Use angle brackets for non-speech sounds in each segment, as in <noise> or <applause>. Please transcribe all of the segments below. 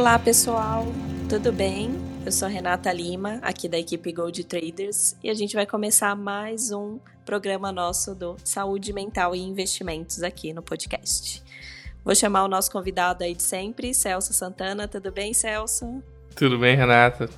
Olá, pessoal, tudo bem? Eu sou Renata Lima, aqui da equipe Gold Traders, e a gente vai começar mais um programa nosso do Saúde Mental e Investimentos aqui no podcast. Vou chamar o nosso convidado aí de sempre, Celso Santana. Tudo bem, Celso? Tudo bem, Renata?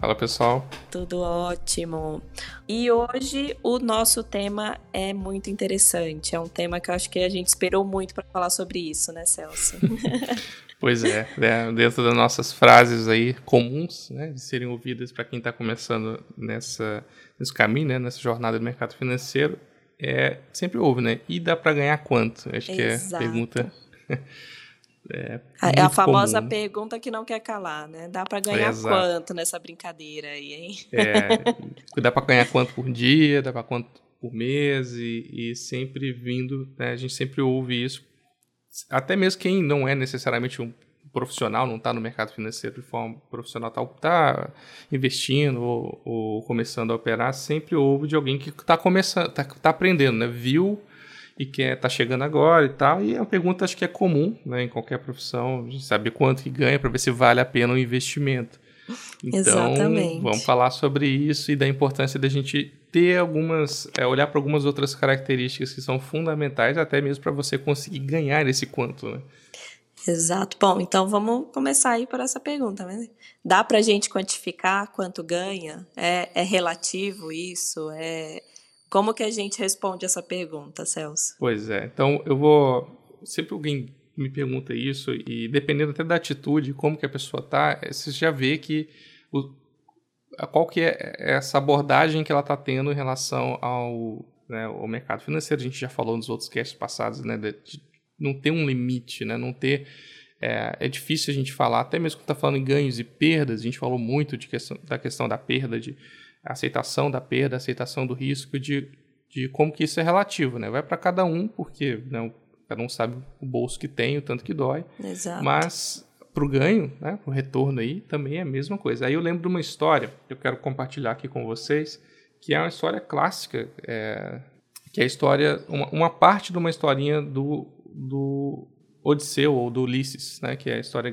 Fala pessoal. Tudo ótimo. E hoje o nosso tema é muito interessante. É um tema que eu acho que a gente esperou muito para falar sobre isso, né, Celso? <laughs> pois é, né? dentro das nossas frases aí comuns, né, de serem ouvidas para quem está começando nessa nesse caminho, né, nessa jornada do mercado financeiro, é sempre ouve, né? E dá para ganhar quanto? Acho Exato. que é a pergunta <laughs> é, é a famosa comum. pergunta que não quer calar, né? Dá para ganhar é, quanto nessa brincadeira aí, hein? É, <laughs> dá para ganhar quanto por dia, dá para quanto por mês e, e sempre vindo, né? A gente sempre ouve isso. Até mesmo quem não é necessariamente um profissional, não está no mercado financeiro de forma profissional, está tá investindo ou, ou, começando a operar, sempre ouve de alguém que está começando, está tá aprendendo, né? Viu e quer tá chegando agora e tal. E é uma pergunta acho que é comum, né, em qualquer profissão, a gente saber quanto que ganha para ver se vale a pena o investimento. <laughs> Então, Exatamente. vamos falar sobre isso e da importância da gente ter algumas, é, olhar para algumas outras características que são fundamentais até mesmo para você conseguir ganhar esse quanto, né? Exato. Bom, então vamos começar aí por essa pergunta. Né? Dá para a gente quantificar quanto ganha? É, é relativo isso? É, como que a gente responde essa pergunta, Celso? Pois é. Então, eu vou. Sempre alguém me pergunta isso, e dependendo até da atitude, como que a pessoa tá, é, você já vê que. O, qual que é essa abordagem que ela está tendo em relação ao, né, ao mercado financeiro. A gente já falou nos outros casts passados, né? De não ter um limite, né? Não ter. É, é difícil a gente falar, até mesmo quando está falando em ganhos e perdas, a gente falou muito de questão, da questão da perda, de a aceitação da perda, a aceitação do risco, de, de como que isso é relativo, né? Vai para cada um, porque né, cada um sabe o bolso que tem, o tanto que dói. Exato. Mas para o ganho, né, para o retorno aí, também é a mesma coisa. Aí eu lembro de uma história que eu quero compartilhar aqui com vocês, que é uma história clássica, é, que é a história, uma, uma, parte de uma historinha do, do Odisseu ou do Ulisses, né, que é a história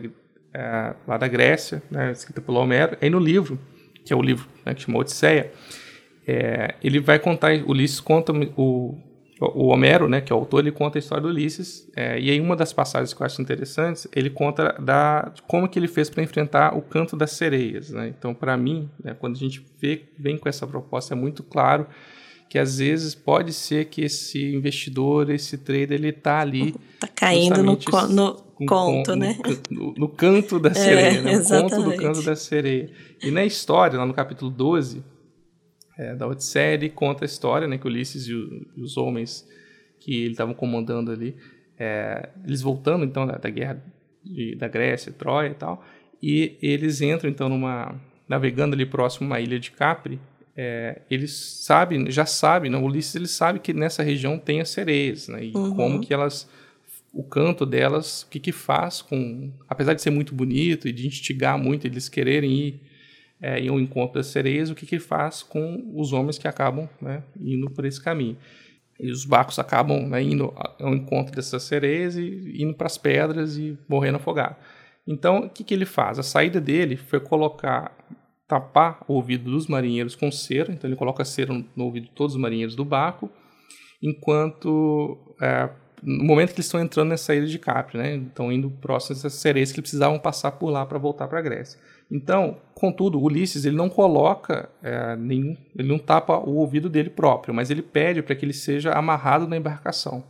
é, lá da Grécia, né, escrita pelo Homero. Aí no livro que é o livro né, que chama Odisseia, é, ele vai contar, Ulisses conta, o, o Homero, né, que é o autor, ele conta a história do Ulisses, é, e aí uma das passagens que eu acho interessantes, ele conta da, como que ele fez para enfrentar o canto das sereias. Né? Então, para mim, né, quando a gente vê, vem com essa proposta, é muito claro que às vezes pode ser que esse investidor, esse trader, ele está ali... Está caindo no, no, conto, né? No, no, canto da <laughs> é, sereia, é, né? O conto do canto da sereia. E na história, lá no capítulo 12 é, da Odisseia, ele conta a história, né? Que Ulisses e, o, e os homens que ele estavam comandando ali, é, eles voltando então da, da guerra de, da Grécia, Troia e tal, e eles entram então numa navegando ali próximo a uma ilha de Capri, é, eles sabem, já sabem, né? Ulisses ele sabe que nessa região tem as sereias, né? E uhum. como que elas o canto delas, o que que faz com, apesar de ser muito bonito e de instigar muito eles quererem ir é, em um encontro das sereias, o que que faz com os homens que acabam né, indo por esse caminho. E os barcos acabam né, indo ao encontro dessas sereias e indo para as pedras e morrendo afogado. Então, o que, que ele faz? A saída dele foi colocar, tapar o ouvido dos marinheiros com cera. Então, ele coloca cera no, ouvido de todos os marinheiros do barco, enquanto é, no momento que eles estão entrando nessa ilha de Capri, né? Estão indo próximos dessas sereias que precisavam passar por lá para voltar para a Grécia. Então, contudo, Ulisses ele não coloca é, nenhum, ele não tapa o ouvido dele próprio, mas ele pede para que ele seja amarrado na embarcação.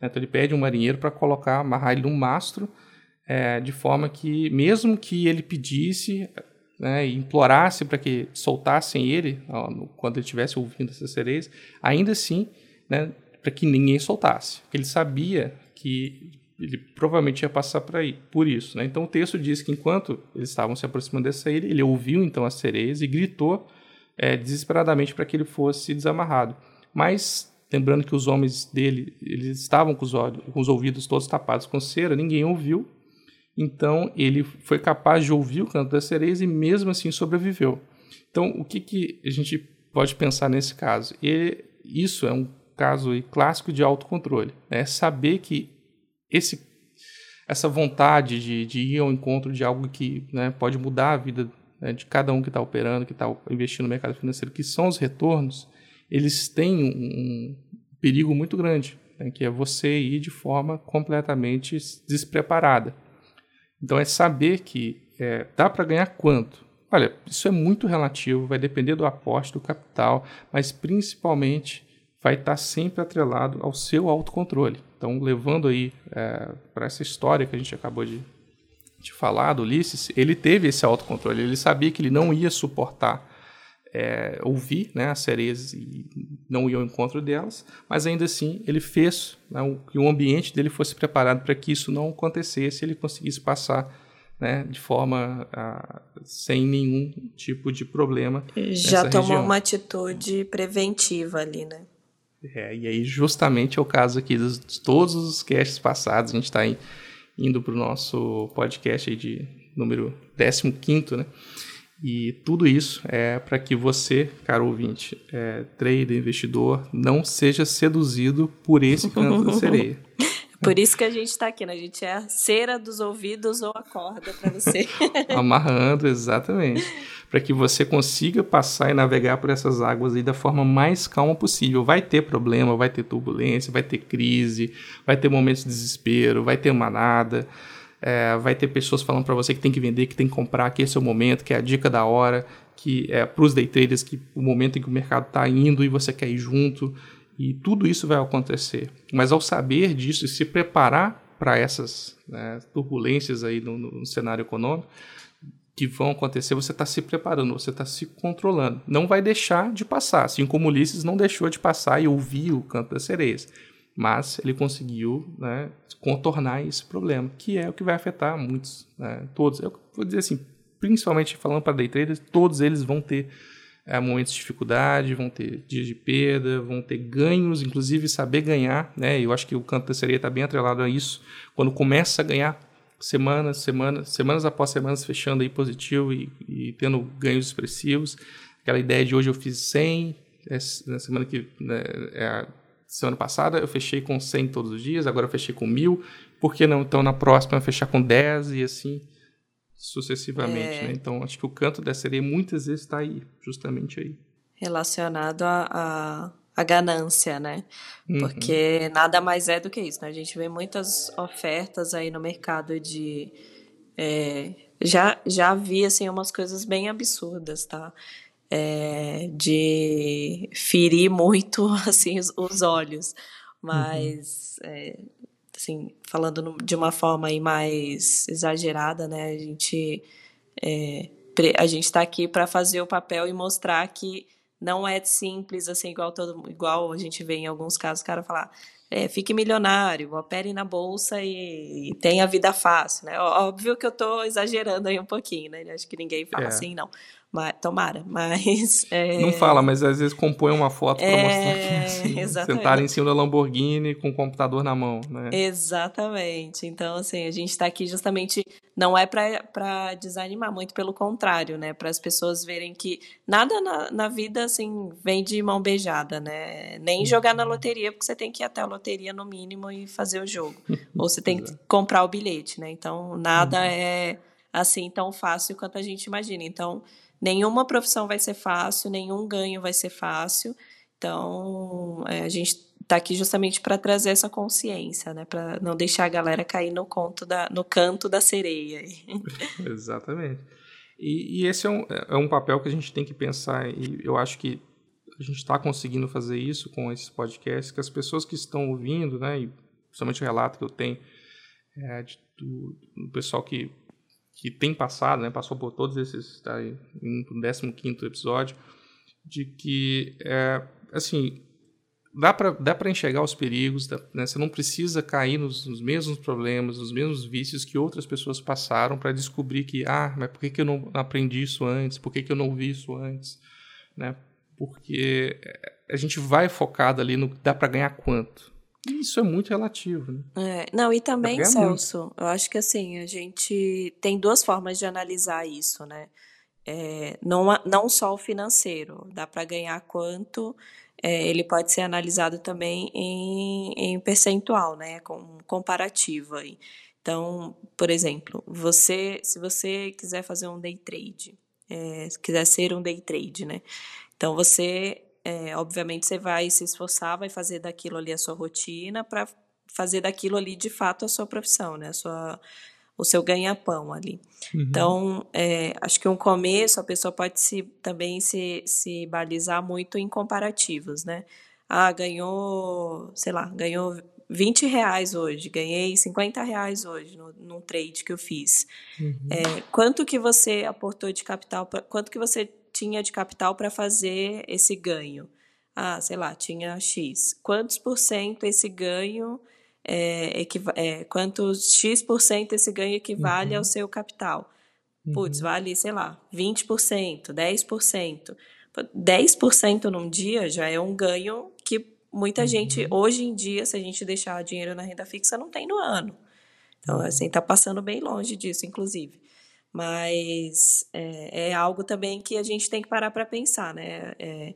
Né? Então ele pede um marinheiro para colocar, amarrar ele num mastro, é, de forma que, mesmo que ele pedisse né, e implorasse para que soltassem ele ó, quando ele estivesse ouvindo essas sereias, ainda assim, né, para que ninguém soltasse. Ele sabia que ele provavelmente ia passar por, aí, por isso. Né? Então o texto diz que enquanto eles estavam se aproximando dessa ilha, ele ouviu então as sereias e gritou é, desesperadamente para que ele fosse desamarrado. Mas, lembrando que os homens dele eles estavam com os, olhos, com os ouvidos todos tapados com cera, ninguém ouviu. Então ele foi capaz de ouvir o canto das sereias e mesmo assim sobreviveu. Então o que, que a gente pode pensar nesse caso? E isso é um caso clássico de autocontrole. Né? Saber que esse essa vontade de, de ir ao encontro de algo que né, pode mudar a vida né, de cada um que está operando, que está investindo no mercado financeiro, que são os retornos, eles têm um, perigo muito grande, né, que é você ir de forma completamente despreparada. Então é saber que é, dá para ganhar quanto? Olha, isso é muito relativo, vai depender do aporte, do capital, mas principalmente vai estar tá sempre atrelado ao seu autocontrole. Então, levando aí é, para essa história que a gente acabou de, de falar do Ulisses, ele teve esse autocontrole, ele sabia que ele não ia suportar é, ouvir né, as sereias e não ir ao encontro delas, mas ainda assim ele fez né, que o ambiente dele fosse preparado para que isso não acontecesse, ele conseguisse passar né, de forma a, sem nenhum tipo de problema. Já tomou região. uma atitude preventiva ali, né? É, e aí justamente é o caso aqui de todos os casts passados, a gente está indo para o nosso podcast de número 15, né? E tudo isso é para que você, caro ouvinte, é, trader, investidor, não seja seduzido por esse canto da sereia. <laughs> Por isso que a gente está aqui, né? A gente é a cera dos ouvidos ou a corda para você. <laughs> Amarrando, exatamente. Para que você consiga passar e navegar por essas águas aí da forma mais calma possível. Vai ter problema, vai ter turbulência, vai ter crise, vai ter momentos de desespero, vai ter manada. É, vai ter pessoas falando para você que tem que vender, que tem que comprar, que esse é o momento, que é a dica da hora, que é para os day traders, que o momento em que o mercado está indo e você quer ir junto. E tudo isso vai acontecer. Mas ao saber disso e se preparar para essas né, turbulências aí no, no, cenário econômico que vão acontecer, você está se preparando, você está se controlando. Não vai deixar de passar, assim como Ulisses não deixou de passar e ouvir o canto das sereias mas ele conseguiu né, contornar esse problema, que é o que vai afetar muitos, né, todos. Eu vou dizer assim, principalmente falando para day traders, todos eles vão ter é, momentos de dificuldade, vão ter dias de perda, vão ter ganhos, inclusive saber ganhar, né? Eu acho que o canto da sereia está bem atrelado a isso. Quando começa a ganhar semanas, semanas, semanas após semanas fechando aí positivo e, e tendo ganhos expressivos, aquela ideia de hoje eu fiz 100, é, na semana que né, é Semana passada eu fechei com 100 todos os dias, agora eu fechei com 1000. Por que não, então, na próxima fechar com 10 e assim sucessivamente, é... né? Então, acho que o canto da sereia muitas vezes está aí, justamente aí. Relacionado a, a, a ganância, né? Uhum. Porque nada mais é do que isso, né? A gente vê muitas ofertas aí no mercado de... É, já, já vi, assim, umas coisas bem absurdas, tá? É, de ferir muito <laughs> assim os, os olhos, mas uhum. é, assim falando de uma forma aí mais exagerada, né? A gente é, a gente está aqui para fazer o papel e mostrar que não é simples assim igual todo igual a gente vê em alguns casos o cara falar é, fique milionário, opere na bolsa e, e tenha vida fácil, né? Óbvio que eu estou exagerando aí um pouquinho, né? Acho que ninguém fala é. assim, não. Mas, tomara, mas. <laughs> É... Não fala, mas às vezes compõe uma foto para é... mostrar que <laughs> assim, sentar em cima da Lamborghini com o computador na mão, né? Exatamente. Então, assim, a gente está aqui justamente. Não é para desanimar, muito pelo contrário, né? Para as pessoas verem que nada na, na vida, assim, vem de mão beijada, né? Nem jogar na loteria, porque você tem que ir até a loteria no mínimo e fazer o jogo. <laughs> Ou você tem que comprar o bilhete, né? Então, nada uhum. é assim tão fácil quanto a gente imagina. Então, nenhuma profissão vai ser fácil, nenhum ganho vai ser fácil. Então, é, a gente está aqui justamente para trazer essa consciência, né? Para não deixar a galera cair no conto da, no canto da sereia. <laughs> Exatamente. E, e, esse é um, é um papel que a gente tem que pensar, e eu acho que a gente está conseguindo fazer isso com esses podcasts, que as pessoas que estão ouvindo, né, e principalmente o relato que eu tenho é, de, do, do pessoal que que tem passado, né, passou por todos esses, está aí no 15 episódio, de que, é, assim, dá para dá enxergar os perigos, dá, né, você não precisa cair nos, nos, mesmos problemas, nos mesmos vícios que outras pessoas passaram para descobrir que, ah, mas por que, que eu não aprendi isso antes? Por que, que eu não vi isso antes? Né? Porque a gente vai focado ali no dá para ganhar quanto. Isso é muito relativo, né? É, não, e também, Celso, muito. eu acho que assim, a gente tem duas formas de analisar isso, né? É, não, não só o financeiro, dá para ganhar quanto, é, ele pode ser analisado também em, em percentual, né? Com comparativo aí. Então, por exemplo, você, se você quiser fazer um day trade, é, quiser ser um day trade, né? Então você, é, obviamente, você vai se esforçar, vai fazer daquilo ali a sua rotina para fazer daquilo ali de fato a sua profissão, né? A sua, o seu ganha-pão ali. Uhum. Então, é, acho que um começo a pessoa pode se, também se, se balizar muito em comparativos, né? Ah, ganhou, sei lá, ganhou 20 reais hoje, ganhei 50 reais hoje no, num trade que eu fiz. Uhum. É, quanto que você aportou de capital, pra, quanto que você tinha de capital para fazer esse ganho? Ah, sei lá, tinha X. Quantos por cento esse ganho, é, é, quantos X por cento esse ganho equivale uhum. ao seu capital? Putz, uhum. vale, sei lá, 20%, 10%. 10% num dia já é um ganho que muita uhum. gente, hoje em dia, se a gente deixar dinheiro na renda fixa, não tem no ano. Então, uhum. assim, tá passando bem longe disso, inclusive. Mas é, é algo também que a gente tem que parar para pensar, né? É,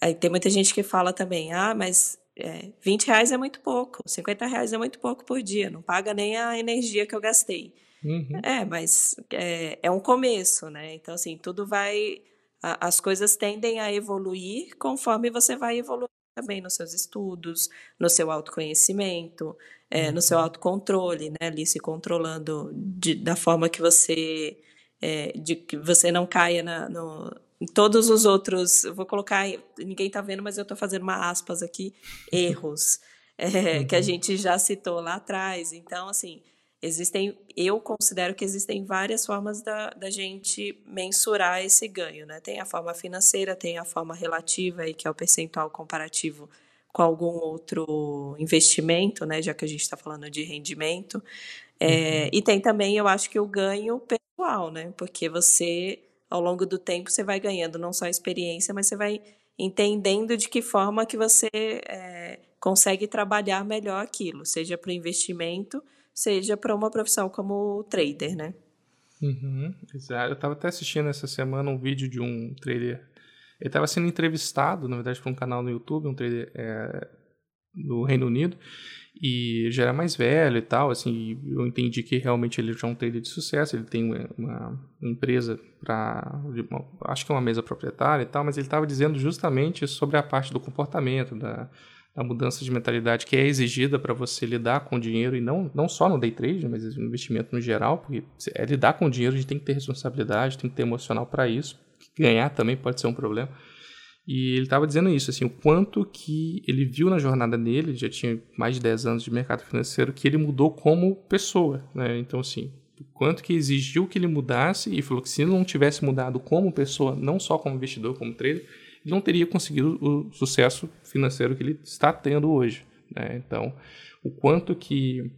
aí tem muita gente que fala também, ah, mas é, 20 reais é muito pouco, 50 reais é muito pouco por dia, não paga nem a energia que eu gastei. Uhum. É, mas é, é um começo, né? Então, assim, tudo vai. A, as coisas tendem a evoluir conforme você vai evoluir também nos seus estudos, no seu autoconhecimento, é, no seu autocontrole, né? Ali se controlando de, da forma que você é, de que você não caia na, no, em todos os outros. vou colocar, ninguém está vendo, mas eu estou fazendo uma aspas aqui, <laughs> erros é, que a uhum. gente já citou lá atrás. Então, assim, existem, eu considero que existem várias formas da, da gente mensurar esse ganho, né? Tem a forma financeira, tem a forma relativa, aí, que é o percentual comparativo com algum outro investimento, né? Já que a gente está falando de rendimento. É, uhum. E tem também, eu acho que o ganho pessoal, né? Porque você, ao longo do tempo, você vai ganhando não só experiência, mas você vai entendendo de que forma que você é, consegue trabalhar melhor aquilo, seja para o investimento, seja para uma profissão como trader, né? Uhum, exato. Eu estava até assistindo essa semana um vídeo de um trader. Ele estava sendo entrevistado, na verdade, por um canal no YouTube, um trader é, do Reino Unido, e já era mais velho e tal. Assim, eu entendi que realmente ele já é um trader de sucesso. Ele tem uma, empresa para, acho que é uma mesa proprietária e tal, mas ele estava dizendo justamente sobre a parte do comportamento da a mudança de mentalidade que é exigida para você lidar com dinheiro e não, não só no day trade, mas no investimento no geral, porque é lidar com dinheiro, a gente tem que ter responsabilidade, tem que ter emocional para isso. Ganhar também pode ser um problema. E ele estava dizendo isso, assim, o quanto que ele viu na jornada dele, já tinha mais de 10 anos de mercado financeiro, que ele mudou como pessoa, né? Então, assim, o quanto que exigiu que ele mudasse e falou que se ele não tivesse mudado como pessoa, não só como investidor, como trader, ele não teria conseguido o sucesso financeiro que ele está tendo hoje. Né? Então, o quanto que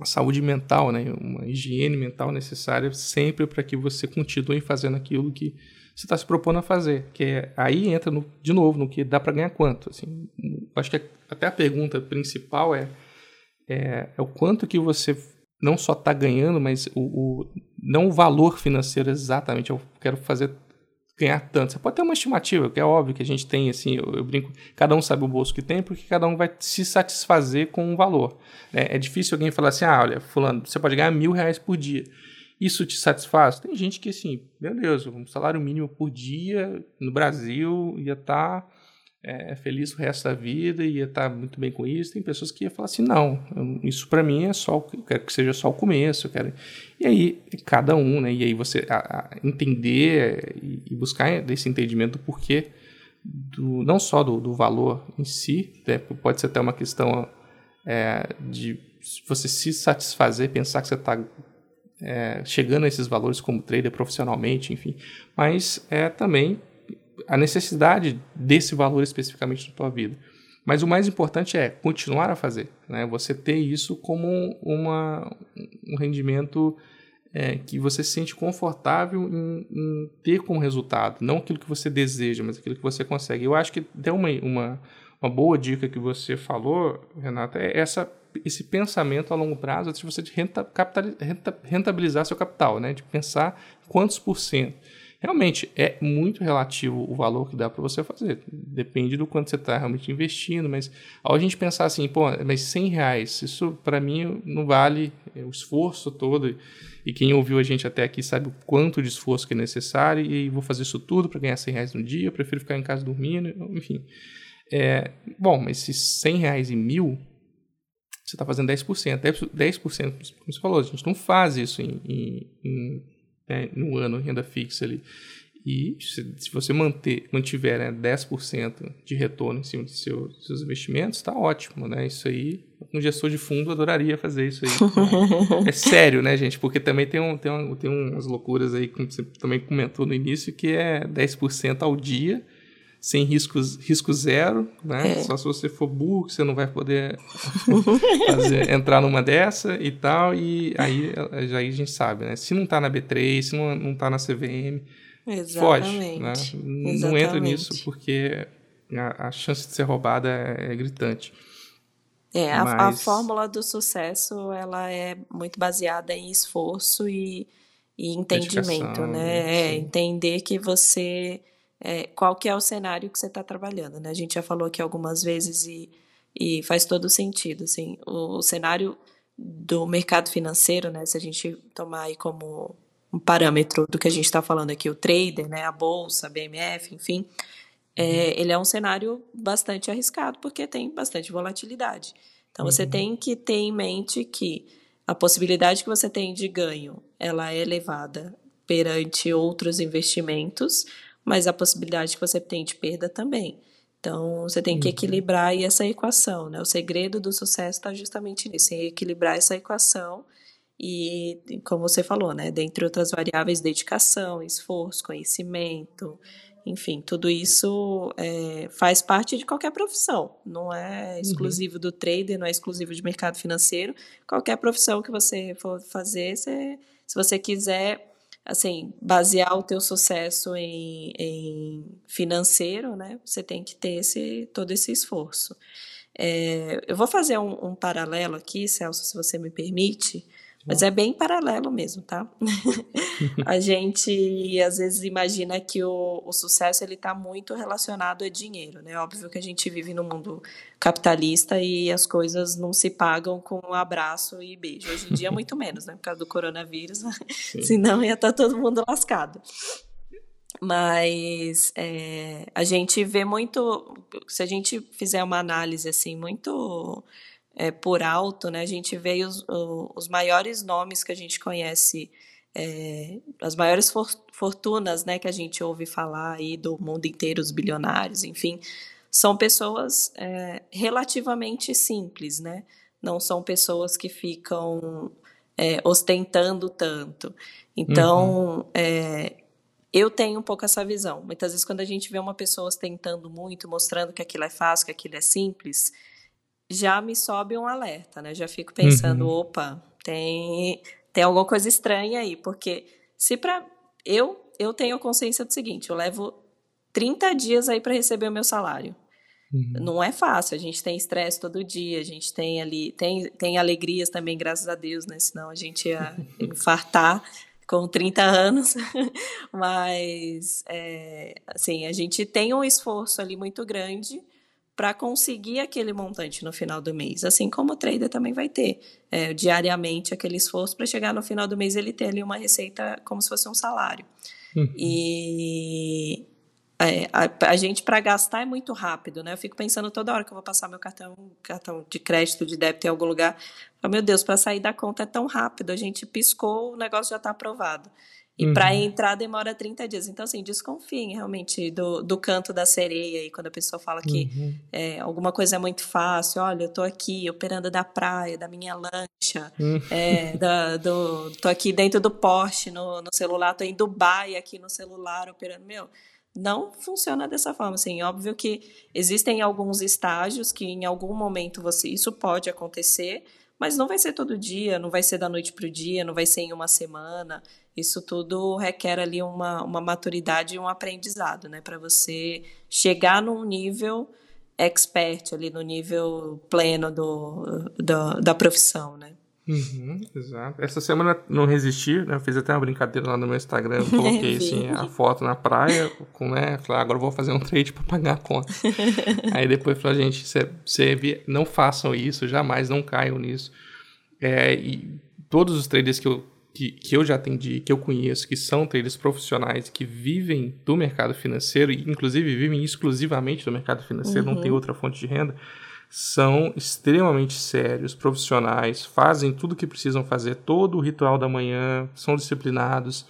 a saúde mental, né, uma higiene mental necessária sempre para que você continue fazendo aquilo que você está se propondo a fazer, que é, aí entra no, de novo no que dá para ganhar quanto. Assim, acho que até a pergunta principal é, é, é o quanto que você não só está ganhando, mas o, o, não o valor financeiro exatamente. Eu quero fazer ganhar tanto. Você pode ter uma estimativa, que é óbvio que a gente tem, assim, eu, eu, brinco, cada um sabe o bolso que tem, porque cada um vai se satisfazer com um valor. É, é difícil alguém falar assim, ah, olha, fulano, você pode ganhar mil reais por dia. Isso te satisfaz? Tem gente que, assim, Deus, um salário mínimo por dia no Brasil ia estar... Tá é, feliz o resto da vida ia estar muito bem com isso. Tem pessoas que iam falar assim, não, isso para mim é só, eu quero que seja só o começo, eu quero... E aí, cada um, né, e aí você a, a entender e, e, buscar desse entendimento do porquê, do, não só do, do valor em si, né, pode ser até uma questão é, de você se satisfazer, pensar que você está é, chegando a esses valores como trader profissionalmente, enfim, mas é também a necessidade desse valor especificamente na tua vida. Mas o mais importante é continuar a fazer, né? Você ter isso como uma, um rendimento é, que você se sente confortável em, em, ter como resultado, não aquilo que você deseja, mas aquilo que você consegue. Eu acho que deu uma, uma, uma boa dica que você falou, Renata, é essa, esse pensamento a longo prazo de você rentabilizar seu capital, né? De pensar quantos por cento. Realmente, é muito relativo o valor que dá para você fazer. Depende do quanto você está realmente investindo, mas ao a gente pensar assim, pô, mas 100 reais, isso para mim não vale O esforço todo. E quem ouviu a gente até aqui sabe o quanto de esforço que é necessário. E vou fazer isso tudo para ganhar 100 reais no dia. Eu prefiro ficar em casa dormindo. Enfim. É, bom, mas se 100 reais e mil, você está fazendo 10%. 10%, 10%, como você falou, a gente não faz isso em, em, em né, no ano, renda fixa ali. E se, se você manter, mantiver né, 10% de retorno em cima dos seus, seus investimentos, está ótimo, né? Isso aí, um gestor de fundo adoraria fazer isso aí. é sério, né, gente? Porque também tem, um, tem, um, tem umas loucuras aí, como você também comentou no início, que é 10% ao dia, sem riscos, risco zero, né? É. Só se você for burro que você não vai poder <laughs> fazer, entrar numa dessa e tal. E aí, já aí a gente sabe, né? Se não está na B3, se não, não tá na CVM, Exatamente. foge. Né? Não entra nisso porque a, a, chance de ser roubada é, é gritante. É, Mas... a, a, fórmula do sucesso ela é muito baseada em esforço e, e entendimento, né? É, entender que você é, qual que é o cenário que você está trabalhando, né? A gente já falou aqui algumas vezes e, e faz todo sentido, assim, o, o cenário do mercado financeiro, né? Se a gente tomar aí como um parâmetro do que a gente está falando aqui, o trader, né, a bolsa, a BMF, enfim, é, uhum. ele é um cenário bastante arriscado porque tem bastante volatilidade. Então uhum. você tem que ter em mente que a possibilidade que você tem de ganho, ela é elevada perante outros investimentos, mas a possibilidade que você tem de perda também. Então, você tem que uhum. equilibrar essa equação, né? O segredo do sucesso está justamente nisso, em equilibrar essa equação e, como você falou, né, dentre outras variáveis, dedicação, esforço, conhecimento, enfim, tudo isso é, faz parte de qualquer profissão. Não é uhum. exclusivo uhum. do trader, não é exclusivo de mercado financeiro. Qualquer profissão que você for fazer, você, se você quiser, assim, basear o teu sucesso em, em financeiro, né, você tem que ter esse, todo esse esforço. É, eu vou fazer um, um paralelo aqui, Celso, se você me permite, mas é bem paralelo mesmo, tá? <laughs> a gente às vezes imagina que o, o sucesso ele está muito relacionado a dinheiro, né? Óbvio que a gente vive num mundo capitalista e as coisas não se pagam com um abraço e beijo. Hoje em dia <laughs> muito menos, né? Por causa do coronavírus, <laughs> senão ia estar tá todo mundo lascado. Mas é, a gente vê muito, se a gente fizer uma análise assim muito é, por alto, né, a gente vê os, os maiores nomes que a gente conhece, é, as maiores for, fortunas né, que a gente ouve falar aí do mundo inteiro, os bilionários, enfim, são pessoas é, relativamente simples, né? Não são pessoas que ficam é, ostentando tanto. Então, uhum. É, eu tenho um pouco essa visão. Muitas vezes, quando a gente vê uma pessoa ostentando muito, mostrando que aquilo é fácil, que aquilo é simples, já me sobe um alerta, né? Já fico pensando, uhum. opa, tem tem alguma coisa estranha aí, porque se para eu eu tenho consciência do seguinte, eu levo 30 dias aí para receber o meu salário. Uhum. Não é fácil, a gente tem estresse todo dia, a gente tem ali, tem, tem alegrias também, graças a Deus, né? Senão a gente ia <laughs> infartar com 30 anos. <laughs> Mas, é, assim, a gente tem um esforço ali muito grande para conseguir aquele montante no final do mês. Assim como o trader também vai ter é, diariamente aquele esforço para chegar no final do mês ele ter ali uma receita como se fosse um salário. Uhum. E é, a, a, gente para gastar é muito rápido, né? Eu fico pensando toda hora que eu vou passar meu cartão, cartão de crédito, de débito em algum lugar. meu Deus, para sair da conta é tão rápido. A gente piscou, o negócio já está aprovado. E uhum. para entrar demora 30 dias. Então, assim, desconfiem realmente do, do canto da sereia. E quando a pessoa fala que uhum. é, alguma coisa é muito fácil, olha, eu tô aqui operando da praia, da minha lancha, uhum. é, da, do, tô aqui dentro do Porsche no, no celular, tô em Dubai aqui no celular operando. Meu, não funciona dessa forma. Assim, óbvio que existem alguns estágios que em algum momento você isso pode acontecer, mas não vai ser todo dia, não vai ser da noite para o dia, não vai ser em uma semana. Isso tudo requer ali uma, uma maturidade e um aprendizado, né? Para você chegar num nível expert, ali no nível pleno do, do da profissão, né? Uhum, exato. Essa semana não resisti, né? Eu fiz até uma brincadeira lá no meu Instagram, coloquei <laughs> assim, a foto na praia, com, né? Falei, ah, agora eu vou fazer um trade para pagar a conta. <laughs> Aí depois falei, gente, você, não façam isso, jamais não caiam nisso. É, e todos os traders que eu, que, que eu já atendi, que eu conheço, que são traders profissionais, que vivem do mercado financeiro, e inclusive vivem exclusivamente do mercado financeiro, uhum. não tem outra fonte de renda, são extremamente sérios, profissionais, fazem tudo o que precisam fazer, todo o ritual da manhã, são disciplinados,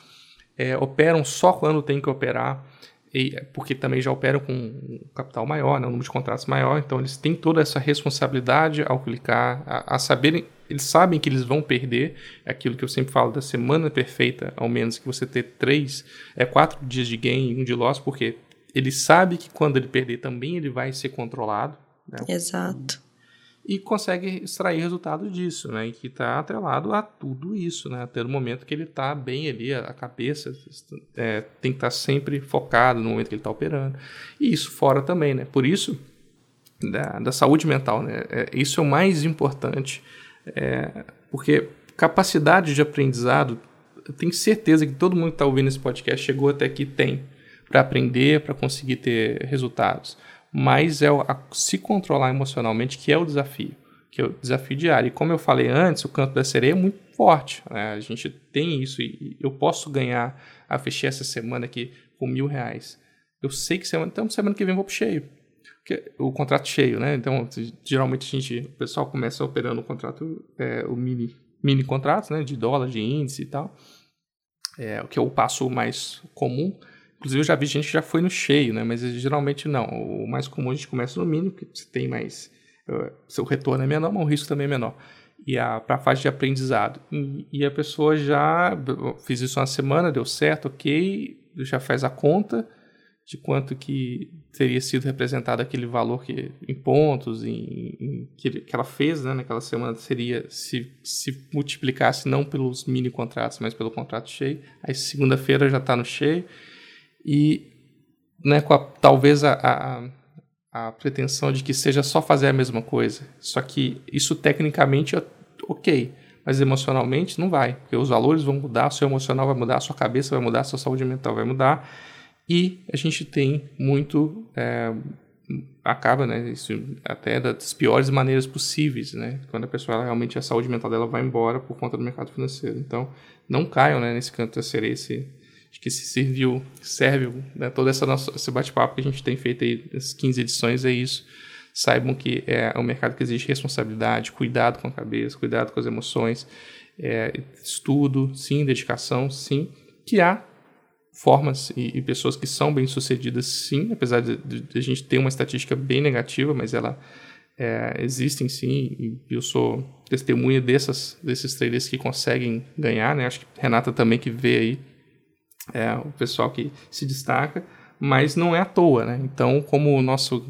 é, operam só quando tem que operar, e, porque também já operam com um capital maior, né, um número de contratos maior, então eles têm toda essa responsabilidade ao clicar, a, a saberem, eles sabem que eles vão perder, é aquilo que eu sempre falo da semana perfeita, ao menos que você ter três, é quatro dias de gain e um de loss, porque ele sabe que quando ele perder também ele vai ser controlado, né? Exato. E consegue extrair resultado disso, né? E que está atrelado a tudo isso, né? Até o momento que ele está bem ali, a cabeça é, tem que estar tá sempre focado no momento que ele está operando. E isso fora também, né? Por isso, da, da saúde mental, né? É, isso é o mais importante, é, porque capacidade de aprendizado, eu tenho certeza que todo mundo que está ouvindo esse podcast chegou até aqui tem para aprender, para conseguir ter resultados mas é a, se controlar emocionalmente que é o desafio, que é o desafio diário. E como eu falei antes, o canto da sereia é muito forte. Né? A gente tem isso e eu posso ganhar, a fechar essa semana aqui com mil reais. Eu sei que semana, então semana que vem eu vou pro cheio. O contrato cheio, né? Então, geralmente a gente, o pessoal começa operando o contrato, é, o mini, mini contratos, né? De dólar, de índice e tal. É, o que é o passo mais comum. Inclusive, eu já vi gente que já foi no cheio, né? Mas geralmente não. O mais comum a gente começa no mínimo, porque você tem mais. Uh, seu retorno é menor, mas o risco também é menor. E para a fase de aprendizado. E, e, a pessoa já. Fiz isso uma semana, deu certo, ok. Já faz a conta de quanto que teria sido representado aquele valor que, em pontos, em, em que, que, ela fez né, naquela semana, seria se, se multiplicasse não pelos mini contratos, mas pelo contrato cheio. Aí segunda-feira já está no cheio e né, com a, talvez a, a, a, pretensão de que seja só fazer a mesma coisa. Só que isso tecnicamente é ok, mas emocionalmente não vai, porque os valores vão mudar, seu emocional vai mudar, sua cabeça vai mudar, sua saúde mental vai mudar. E a gente tem muito. É, acaba, né, isso até das piores maneiras possíveis, né, quando a pessoa realmente a saúde mental dela vai embora por conta do mercado financeiro. Então, não caiam, né, nesse canto da sereia, esse, Acho que se serviu, serve né, todo essa nossa, esse bate-papo que a gente tem feito aí, as 15 edições, é isso. Saibam que é um mercado que exige responsabilidade, cuidado com a cabeça, cuidado com as emoções, é, estudo, sim, dedicação, sim, que há formas e, e pessoas que são bem-sucedidas, sim, apesar de, de, de, a gente ter uma estatística bem negativa, mas ela é, sim, e eu sou testemunha dessas, desses traders que conseguem ganhar, né? Acho que Renata também que vê aí é o pessoal que se destaca, mas não é à toa, né? Então, como o nosso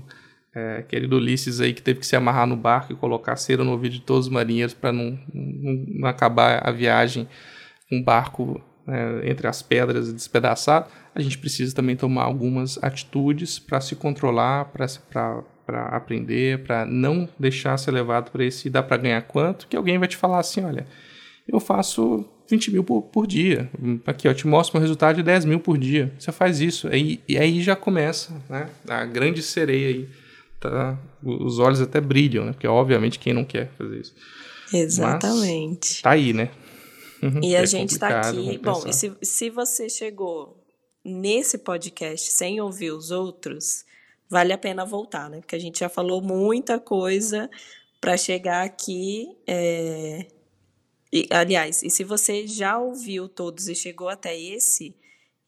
é, querido Ulisses aí, que teve que se amarrar no barco e colocar cera no ouvido de todos os marinheiros para não, não, não, acabar a viagem com o barco é, entre as pedras despedaçado, a gente precisa também tomar algumas atitudes para se controlar, para aprender, para não deixar ser levado para esse dá para ganhar quanto, que alguém vai te falar assim, olha, eu faço 20 mil por, por dia. Aqui, ó, eu te mostro um resultado de 10 mil por dia. Você faz isso. Aí, e aí já começa, né? A grande sereia aí. Tá? Os olhos até brilham, né? Porque, obviamente, quem não quer fazer isso. Exatamente. Mas tá aí, né? E <laughs> a é gente tá aqui. Bom, e se, se você chegou nesse podcast sem ouvir os outros, vale a pena voltar, né? Porque a gente já falou muita coisa para chegar aqui. É e, aliás, e se você já ouviu todos e chegou até esse,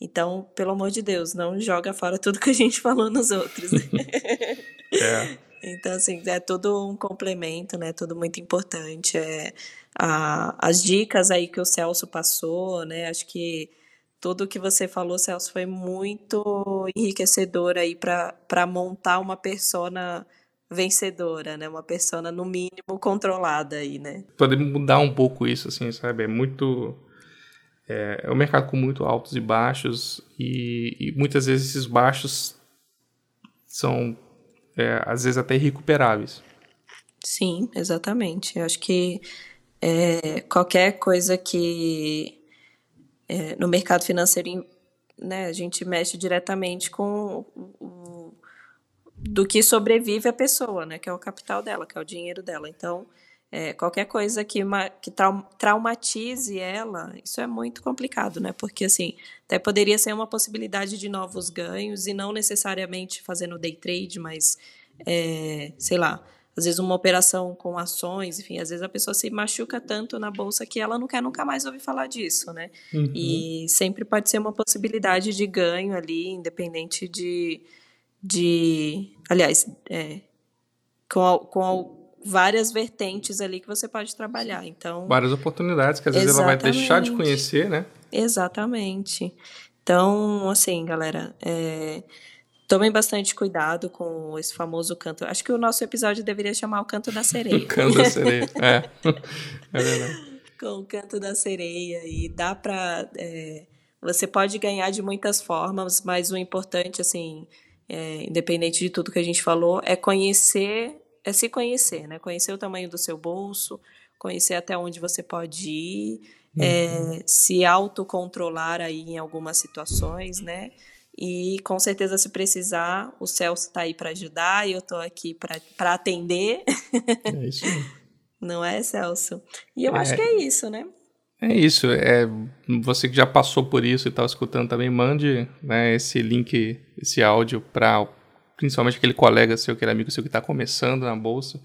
então, pelo amor de Deus, não joga fora tudo que a gente <laughs> falou nos outros. <laughs> é. Então, assim, é tudo um complemento, né? Tudo muito importante. É, a, as dicas aí que o Celso passou, né? Acho que tudo que você falou, Celso, foi muito enriquecedor aí para montar uma persona vencedora, né? Uma persona, no mínimo, controlada aí, né? Podemos mudar um pouco isso, assim, sabe? É muito... É, é um mercado com muito altos e baixos e, e muitas vezes esses baixos são, é, às vezes, até irrecuperáveis. Sim, exatamente. Eu acho que é, qualquer coisa que é, no mercado financeiro né, a gente mexe diretamente com do que sobrevive a pessoa, né? Que é o capital dela, que é o dinheiro dela. Então, é, qualquer coisa que, que traumatize ela, isso é muito complicado, né? Porque, assim, até poderia ser uma possibilidade de novos ganhos e não necessariamente fazendo day trade, mas, é, sei lá, às vezes uma operação com ações, enfim, às vezes a pessoa se machuca tanto na bolsa que ela não quer nunca mais ouvir falar disso, né? Uhum. E sempre pode ser uma possibilidade de ganho ali, independente de. De aliás, é, com, com várias vertentes ali que você pode trabalhar. Então, várias oportunidades que às vezes ela vai deixar de conhecer, né? Exatamente. Então, assim, galera, é, tomem bastante cuidado com esse famoso canto. Acho que o nosso episódio deveria chamar o canto da sereia. <laughs> o canto da sereia, <laughs> é. <laughs> É verdade. Com o canto da sereia e dá para é, você pode ganhar de muitas formas, mas o importante, assim, é, independente de tudo que a gente falou, é conhecer é se conhecer, né? Conhecer o tamanho do seu bolso, conhecer até onde você pode ir, uhum. é, se autocontrolar aí em algumas situações, né? E com certeza, se precisar, o Celso está aí para ajudar e eu estou aqui para atender. É isso. <laughs> Não é, Celso? E eu é, acho que é isso, né? É isso. É, você que já passou por isso e está escutando também, mande né, esse link, esse áudio para principalmente aquele colega seu, aquele amigo seu que está começando na bolsa,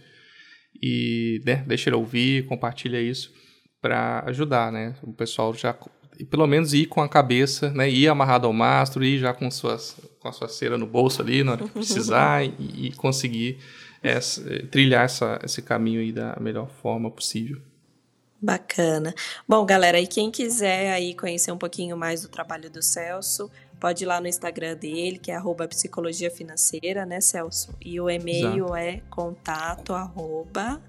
e né, deixa ele ouvir, compartilha isso para ajudar, né? O pessoal já pelo menos ir com a cabeça, né? Ir amarrado ao mastro, ir já com suas com a sua cera no bolso ali na hora que precisar <laughs> e, e, conseguir essa, trilhar essa, esse caminho aí da melhor forma possível. Bacana. Bom, galera, e quem quiser aí conhecer um pouquinho mais do trabalho do Celso, pode ir lá no Instagram dele, que é arroba psicologia financeira, né, Celso? E o e-mail Exato. é contato arroba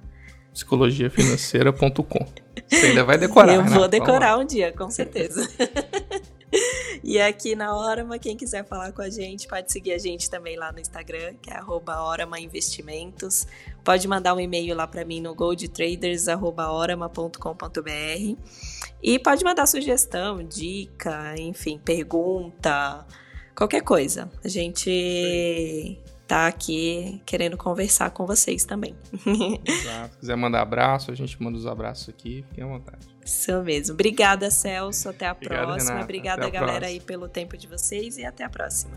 psicologiafinanceira.com. Você ainda vai decorar, <laughs> Eu vou decorar um dia, com certeza. <laughs> e aqui na Orama, quem quiser falar com a gente, pode seguir a gente também lá no Instagram, que é Orama Investimentos. Pode mandar um e-mail lá para mim no goldtraders.orama.com.br. E pode mandar sugestão, dica, enfim, pergunta, qualquer coisa. A gente tá aqui querendo conversar com vocês também. <laughs> Exato. Se quiser mandar abraço, a gente manda os abraços aqui, fiquem à vontade. Isso mesmo. Obrigada, Celso. Até a Obrigado, próxima. Obrigada, até a galera, próxima. aí pelo tempo de vocês e até a próxima.